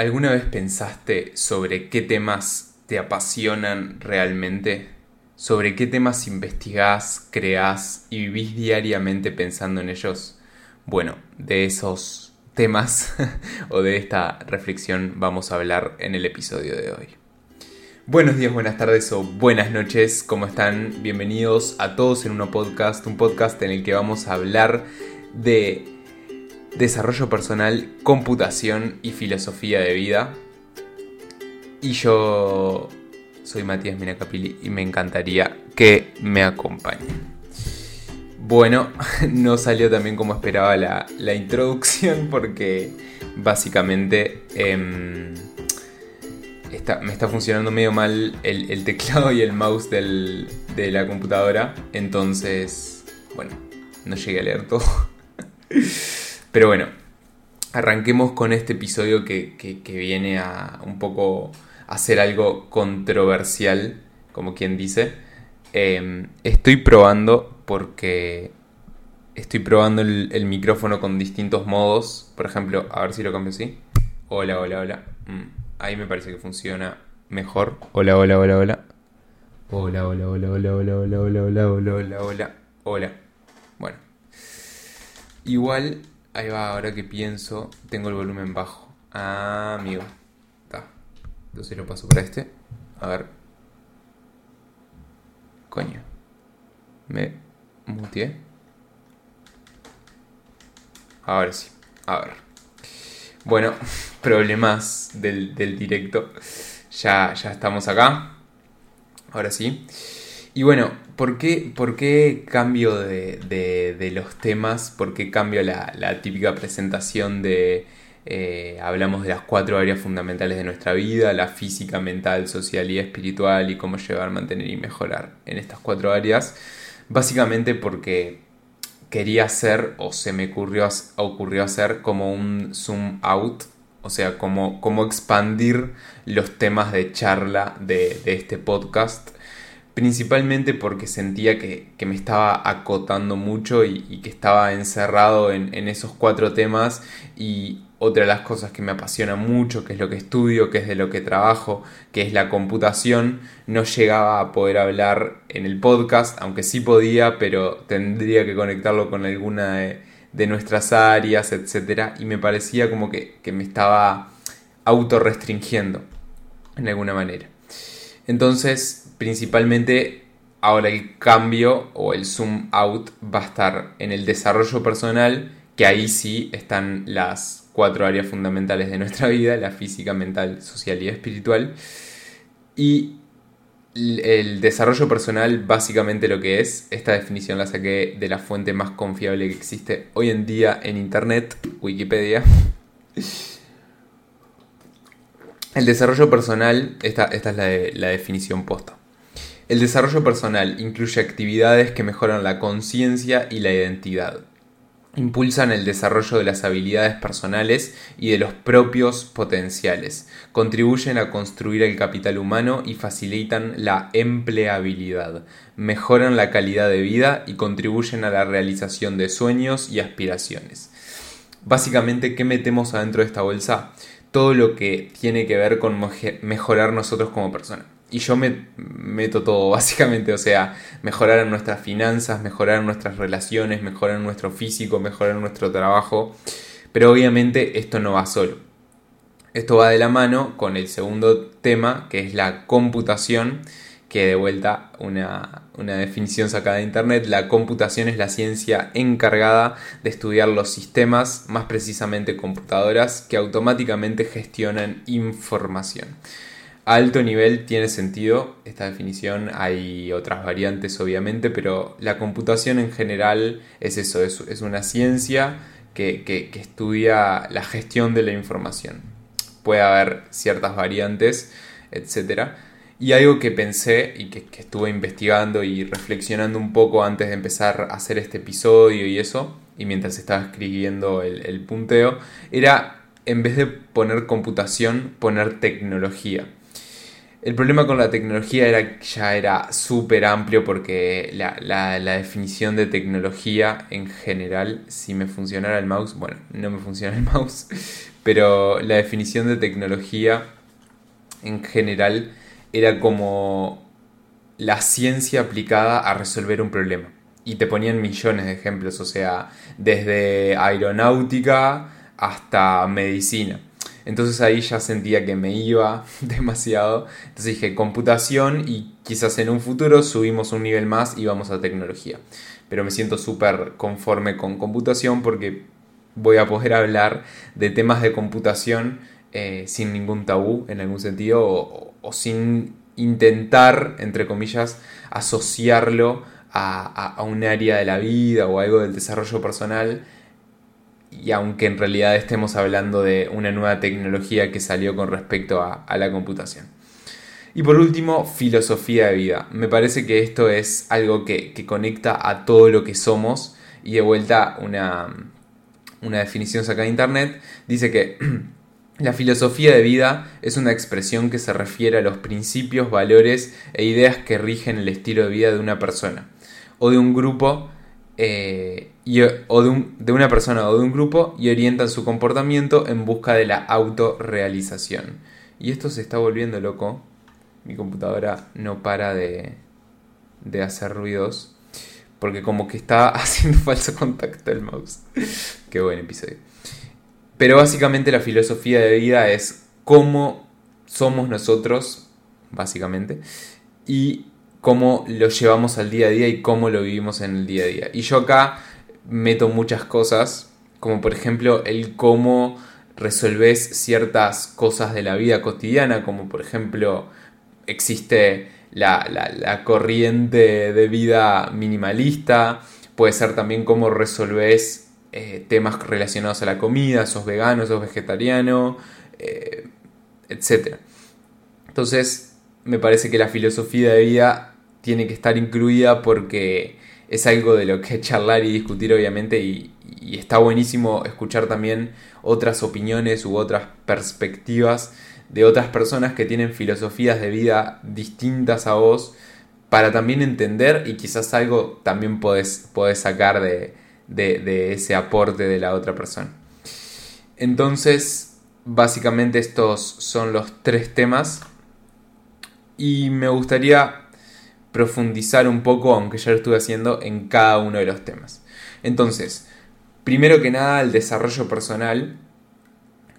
¿Alguna vez pensaste sobre qué temas te apasionan realmente? ¿Sobre qué temas investigás, creás y vivís diariamente pensando en ellos? Bueno, de esos temas o de esta reflexión vamos a hablar en el episodio de hoy. Buenos días, buenas tardes o buenas noches, ¿cómo están? Bienvenidos a todos en un podcast, un podcast en el que vamos a hablar de desarrollo personal, computación y filosofía de vida. Y yo soy Matías Minacapili y me encantaría que me acompañen. Bueno, no salió también como esperaba la, introducción porque básicamente em, me está funcionando medio mal el, teclado y el mouse de la computadora. Entonces, bueno, no llegué a leer todo. Pero bueno, arranquemos con este episodio que, viene a un poco hacer algo controversial, como quien dice. Em, estoy probando porque estoy probando el, micrófono con distintos modos. Por ejemplo, a ver si lo cambio así. Hola, hola, hola. Mm, ahí me parece que funciona mejor. Hola, hola, hola. Hola, hola, hola, hola, hola, hola, hola, hola, hola, hola, hola. Hola. Bueno. Igual Ahí va, ahora que pienso, tengo el volumen bajo. Ah, amigo. Está. Entonces lo paso para este. A ver. Coño. Me muteé. Ahora sí. A ver. Bueno, problemas del, del directo. Ya, ya estamos acá. Ahora sí. Y bueno, ¿por qué, por qué cambio de, los temas? ¿Por qué cambio la, típica presentación de eh, hablamos de las cuatro áreas fundamentales de nuestra vida, la física, mental, social y espiritual y cómo llevar, mantener y mejorar en estas cuatro áreas? Básicamente porque quería hacer o se me ocurrió, ocurrió hacer como un zoom out, o sea, como expandir los temas de charla de, de este podcast principalmente porque sentía que, me estaba acotando mucho y, que estaba encerrado en, esos cuatro temas y otra de las cosas que me apasiona mucho, que es lo que estudio, que es de lo que trabajo, que es la computación, no llegaba a poder hablar en el podcast, aunque sí podía, pero tendría que conectarlo con alguna de, nuestras áreas, etc. Y me parecía como que, que me estaba autorrestringiendo en alguna manera. Entonces principalmente ahora el cambio o el zoom out va a estar en el desarrollo personal, que ahí sí están las cuatro áreas fundamentales de nuestra vida, la física, mental, social y espiritual. Y el desarrollo personal básicamente lo que es, esta definición la saqué de la fuente más confiable que existe hoy en día en Internet, Wikipedia. El desarrollo personal, esta, esta es la definición posta. El desarrollo personal incluye actividades que mejoran la conciencia y la identidad. Impulsan el desarrollo de las habilidades personales y de los propios potenciales. Contribuyen a construir el capital humano y facilitan la empleabilidad. Mejoran la calidad de vida y contribuyen a la realización de sueños y aspiraciones. Básicamente, ¿qué metemos adentro de esta bolsa? Todo lo que tiene que ver con mejorar nosotros como personas y yo me meto todo, básicamente, o sea, mejorar nuestras finanzas, mejorar nuestras relaciones, mejorar nuestro físico, mejorar nuestro trabajo, pero obviamente esto no va solo. Esto va de la mano con el segundo tema, que es la computación, que de vuelta una, una definición sacada de internet, la computación es la ciencia encargada de estudiar los sistemas, más precisamente computadoras, que automáticamente gestionan información alto nivel tiene sentido esta definición, hay otras variantes obviamente, pero la computación en general es eso, es, una ciencia que, estudia la gestión de la información. Puede haber ciertas variantes, etc. Y algo que pensé y que, estuve investigando y reflexionando un poco antes de empezar a hacer este episodio y eso, y mientras estaba escribiendo el punteo, era en vez de poner computación, poner tecnología El problema con la tecnología era que ya era súper amplio porque la, la, definición de tecnología en general, si me funcionara el mouse, bueno, no me funciona el mouse, pero la definición de tecnología en general era como la ciencia aplicada a resolver un problema. Y te ponían millones de ejemplos, o sea, desde aeronáutica hasta medicina. Entonces ahí ya sentía que me iba demasiado. Entonces dije computación y quizás en un futuro subimos un nivel más y vamos a tecnología. Pero me siento súper conforme con computación porque voy a poder hablar de temas de computación eh, sin ningún tabú en algún sentido o, sin intentar, entre comillas, asociarlo a, a, un área de la vida o algo del desarrollo personal. Y aunque en realidad estemos hablando de una nueva tecnología que salió con respecto a, la computación. Y por último, filosofía de vida. Me parece que esto es algo que, que conecta a todo lo que somos. Y de vuelta, una, una definición sacada de internet dice que La filosofía de vida es una expresión que se refiere a los principios, valores e ideas que rigen el estilo de vida de una persona o de un grupo eh, o de, de, una persona o de un grupo y orientan su comportamiento en busca de la autorrealización. Y esto se está volviendo loco. Mi computadora no para de, de hacer ruidos porque como que está haciendo falso contacto el mouse. Qué buen episodio. Pero básicamente la filosofía de vida es cómo somos nosotros, básicamente, y cómo lo llevamos al día a día y cómo lo vivimos en el día a día. Y yo acá meto muchas cosas, como por ejemplo el cómo resolves ciertas cosas de la vida cotidiana, como por ejemplo existe la, la corriente de vida minimalista, puede ser también cómo resolves eh, temas relacionados a la comida, sos vegano, sos vegetariano, eh, etc. Entonces, me parece que la filosofía de vida tiene que estar incluida porque es algo de lo que charlar y discutir, obviamente, y, está buenísimo escuchar también otras opiniones u otras perspectivas de otras personas que tienen filosofías de vida distintas a vos para también entender y quizás algo también podés, podés sacar de, de, ese aporte de la otra persona. Entonces, básicamente estos son los tres temas y me gustaría profundizar un poco, aunque ya lo estuve haciendo, en cada uno de los temas. Entonces, primero que nada, el desarrollo personal,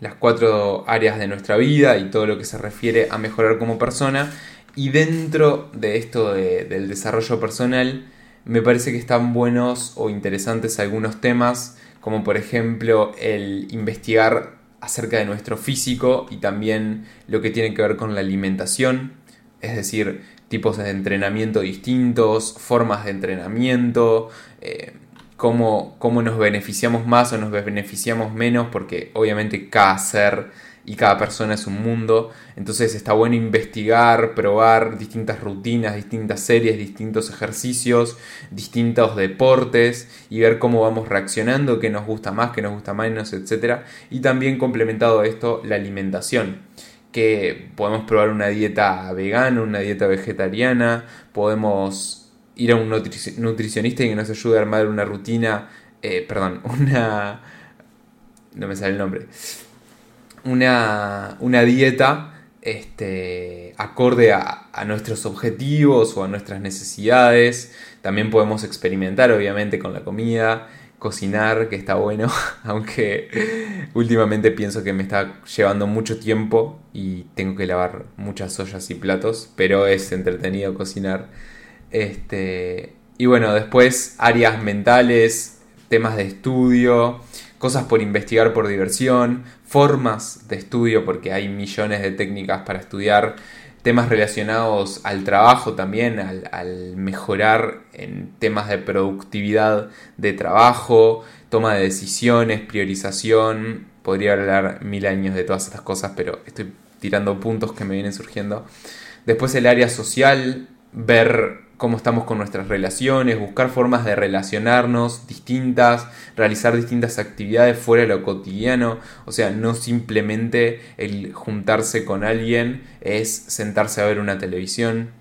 las cuatro áreas de nuestra vida y todo lo que se refiere a mejorar como persona. Y dentro de esto del desarrollo personal, me parece que están buenos o interesantes algunos temas, como por ejemplo el investigar acerca de nuestro físico y también lo que tiene que ver con la alimentación, es decir, tipos de entrenamiento distintos, formas de entrenamiento, eh, cómo, cómo nos beneficiamos más o nos beneficiamos menos, porque obviamente cada ser y cada persona es un mundo. Entonces está bueno investigar, probar distintas rutinas, distintas series, distintos ejercicios, distintos deportes y ver cómo vamos reaccionando, qué nos gusta más, qué nos gusta menos, etc. Y también complementado a esto la alimentación que podemos probar una dieta vegana, una dieta vegetariana, podemos ir a un nutricionista y que nos ayude a armar una rutina, eh, perdón, una... no me sale el nombre una, dieta este, acorde a, nuestros objetivos o a nuestras necesidades. También podemos experimentar, obviamente, con la comida, cocinar, que está bueno, aunque últimamente pienso que me está llevando mucho tiempo y tengo que lavar muchas ollas y platos, pero es entretenido cocinar. Este, y bueno, después áreas mentales, temas de estudio, cosas por investigar por diversión, formas de estudio, porque hay millones de técnicas para estudiar, temas relacionados al trabajo también, al, mejorar en temas de productividad de trabajo, toma de decisiones, priorización, podría hablar mil años de todas estas cosas, pero estoy tirando puntos que me vienen surgiendo. Después el área social, ver cómo estamos con nuestras relaciones, buscar formas de relacionarnos distintas, realizar distintas actividades fuera de lo cotidiano, o sea, no simplemente el juntarse con alguien es sentarse a ver una televisión.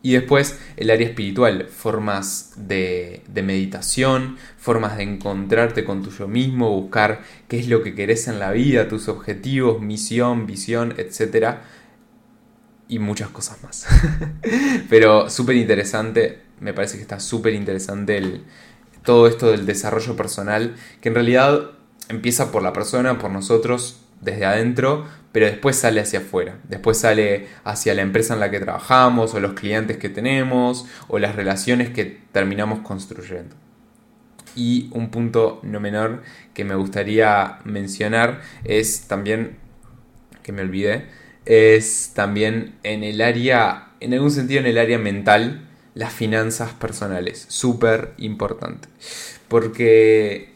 Y después el área espiritual, formas de, meditación, formas de encontrarte con tu yo mismo, buscar qué es lo que querés en la vida, tus objetivos, misión, visión, etcétera y muchas cosas más. Pero súper interesante, me parece que está súper interesante el, todo esto del desarrollo personal, que en realidad empieza por la persona, por nosotros, desde adentro, pero después sale hacia afuera, después sale hacia la empresa en la que trabajamos, o los clientes que tenemos, o las relaciones que terminamos construyendo. Y un punto no menor que me gustaría mencionar es también, que me olvidé, es también en el área, en algún sentido en el área mental, las finanzas personales. Súper importante. Porque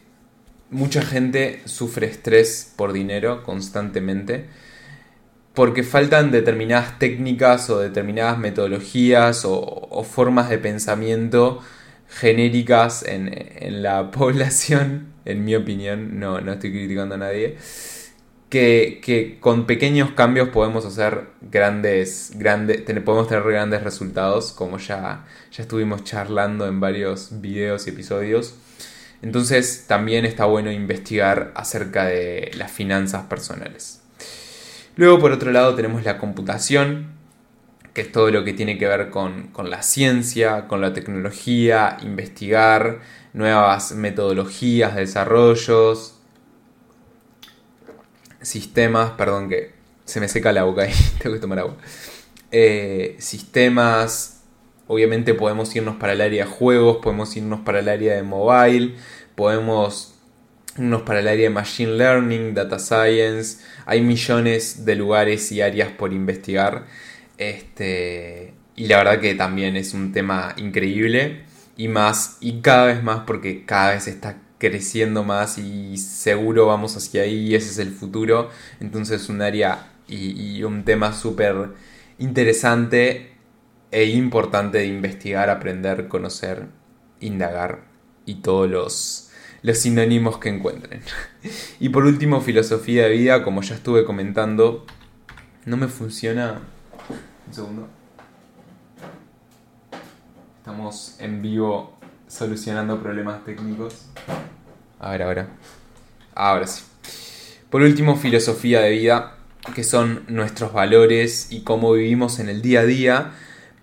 mucha gente sufre estrés por dinero constantemente. Porque faltan determinadas técnicas o determinadas metodologías o, formas de pensamiento genéricas en, en, la población, en mi opinión, no, no estoy criticando a nadie, que, con pequeños cambios podemos hacer grandes, grandes, podemos tener grandes resultados, como ya, ya estuvimos charlando en varios videos y episodios. Entonces también está bueno investigar acerca de las finanzas personales. Luego por otro lado tenemos la computación, que es todo lo que tiene que ver con, con la ciencia, con la tecnología, investigar nuevas metodologías, desarrollos, sistemas, perdón que se me seca la boca y tengo que tomar agua. Eh, sistemas, obviamente podemos irnos para el área de juegos, podemos irnos para el área de mobile, podemos irnos para el área de machine learning, data science, hay millones de lugares y áreas por investigar. Este, y la verdad que también es un tema increíble y más y cada vez más porque cada vez está creciendo más y seguro vamos hacia ahí ese es el futuro. Entonces un área y, un tema súper interesante e importante de investigar, aprender, conocer, indagar y todos los, los sinónimos que encuentren. Y por último, filosofía de vida, como ya estuve comentando, no me funciona... Un segundo. Estamos en vivo solucionando problemas técnicos. A ver, ahora. Ahora sí. Por último, filosofía de vida, que son nuestros valores y cómo vivimos en el día a día,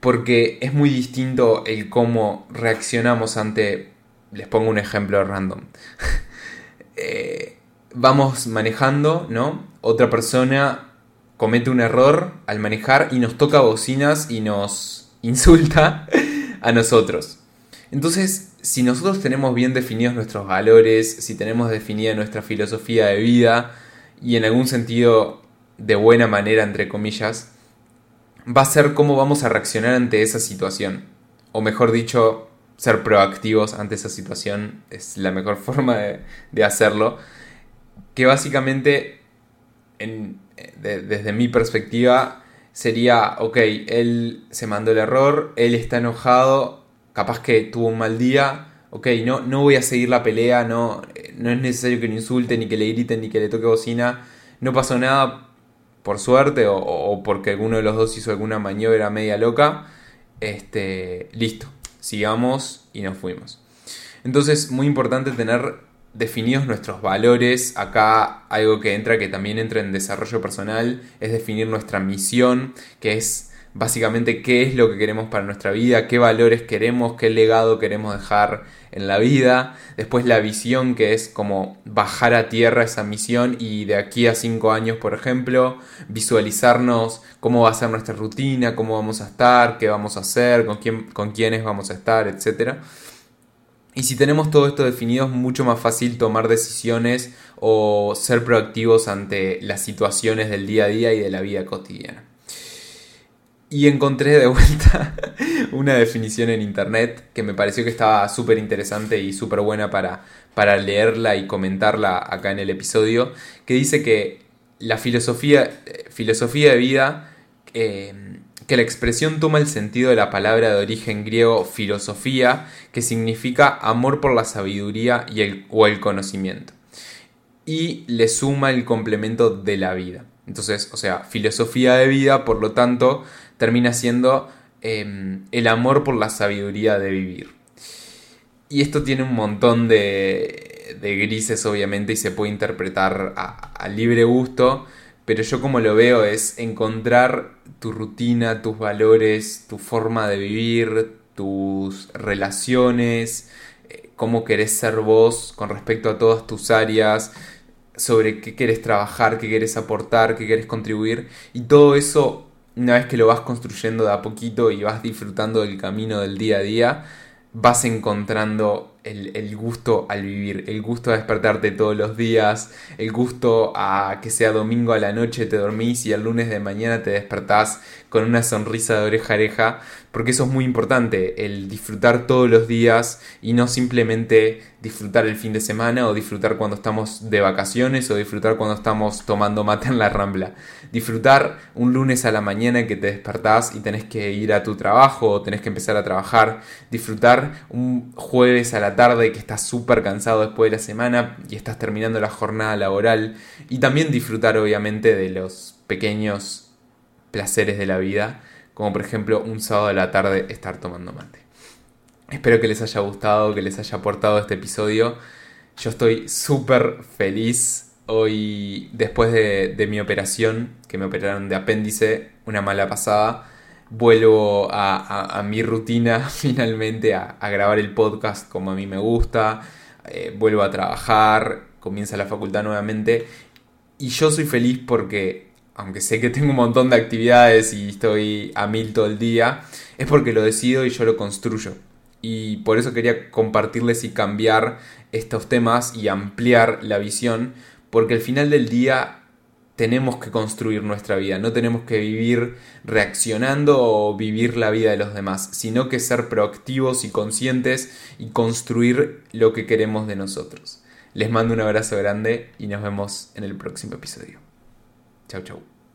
porque es muy distinto el cómo reaccionamos ante... Les pongo un ejemplo random. Eh, vamos manejando, ¿no? Otra persona comete un error al manejar y nos toca bocinas y nos insulta a nosotros. Entonces, si nosotros tenemos bien definidos nuestros valores, si tenemos definida nuestra filosofía de vida y en algún sentido de buena manera, entre comillas, va a ser cómo vamos a reaccionar ante esa situación. O mejor dicho, ser proactivos ante esa situación es la mejor forma de, hacerlo. Que básicamente, desde mi perspectiva, sería, ok, él se mandó el error, él está enojado, capaz que tuvo un mal día, ok, no, no voy a seguir la pelea, no, no es necesario que lo insulten, ni que le griten, ni que le toque bocina, no pasó nada por suerte o, porque alguno de los dos hizo alguna maniobra media loca, este, listo, sigamos y nos fuimos. Entonces, muy importante tener definidos nuestros valores. Acá algo que entra, que también entra en desarrollo personal, es definir nuestra misión, que es básicamente qué es lo que queremos para nuestra vida, qué valores queremos, qué legado queremos dejar en la vida. Después la visión, que es como bajar a tierra esa misión y de aquí a cinco años, por ejemplo, visualizarnos cómo va a ser nuestra rutina, cómo vamos a estar, qué vamos a hacer, con, quién, con quiénes vamos a estar, etc. Y si tenemos todo esto definido es mucho más fácil tomar decisiones o ser proactivos ante las situaciones del día a día y de la vida cotidiana. Y encontré de vuelta una definición en internet que me pareció que estaba súper interesante y súper buena para, para leerla y comentarla acá en el episodio, que dice que la filosofía, filosofía de vida, eh, que la expresión toma el sentido de la palabra de origen griego filosofía, que significa amor por la sabiduría y el, o el conocimiento. Y le suma el complemento de la vida. Entonces, o sea, filosofía de vida, por lo tanto, termina siendo em, el amor por la sabiduría de vivir. Y esto tiene un montón de, de grises, obviamente, y se puede interpretar a libre gusto pero yo como lo veo es encontrar tu rutina, tus valores, tu forma de vivir, tus relaciones, eh, cómo querés ser vos con respecto a todas tus áreas, sobre qué quieres trabajar, qué quieres aportar, qué quieres contribuir. Y todo eso, una vez que lo vas construyendo de a poquito y vas disfrutando del camino del día a día, vas encontrando el, gusto al vivir, el gusto a despertarte todos los días, el gusto a que sea domingo a la noche te dormís y el lunes de mañana te despertás con una sonrisa de oreja a oreja, porque eso es muy importante, el disfrutar todos los días y no simplemente disfrutar el fin de semana o disfrutar cuando estamos de vacaciones o disfrutar cuando estamos tomando mate en la rambla. Disfrutar un lunes a la mañana que te despertás y tenés que ir a tu trabajo o tenés que empezar a trabajar. Disfrutar un jueves a la tarde que estás súper cansado después de la semana y estás terminando la jornada laboral. Y también disfrutar obviamente de los pequeños placeres de la vida, como por ejemplo un sábado de la tarde estar tomando mate. Espero que les haya gustado, que les haya aportado este episodio. Yo estoy súper feliz hoy, después de, mi operación, que me operaron de apéndice, una mala pasada. Vuelvo a, mi rutina finalmente, a, grabar el podcast como a mí me gusta. Eh, vuelvo a trabajar, comienza la facultad nuevamente. Y yo soy feliz porque aunque sé que tengo un montón de actividades y estoy a mil todo el día, es porque lo decido y yo lo construyo. Y por eso quería compartirles y cambiar estos temas y ampliar la visión, porque al final del día tenemos que construir nuestra vida, no tenemos que vivir reaccionando o vivir la vida de los demás, sino que ser proactivos y conscientes y construir lo que queremos de nosotros. Les mando un abrazo grande y nos vemos en el próximo episodio. Chau, chau.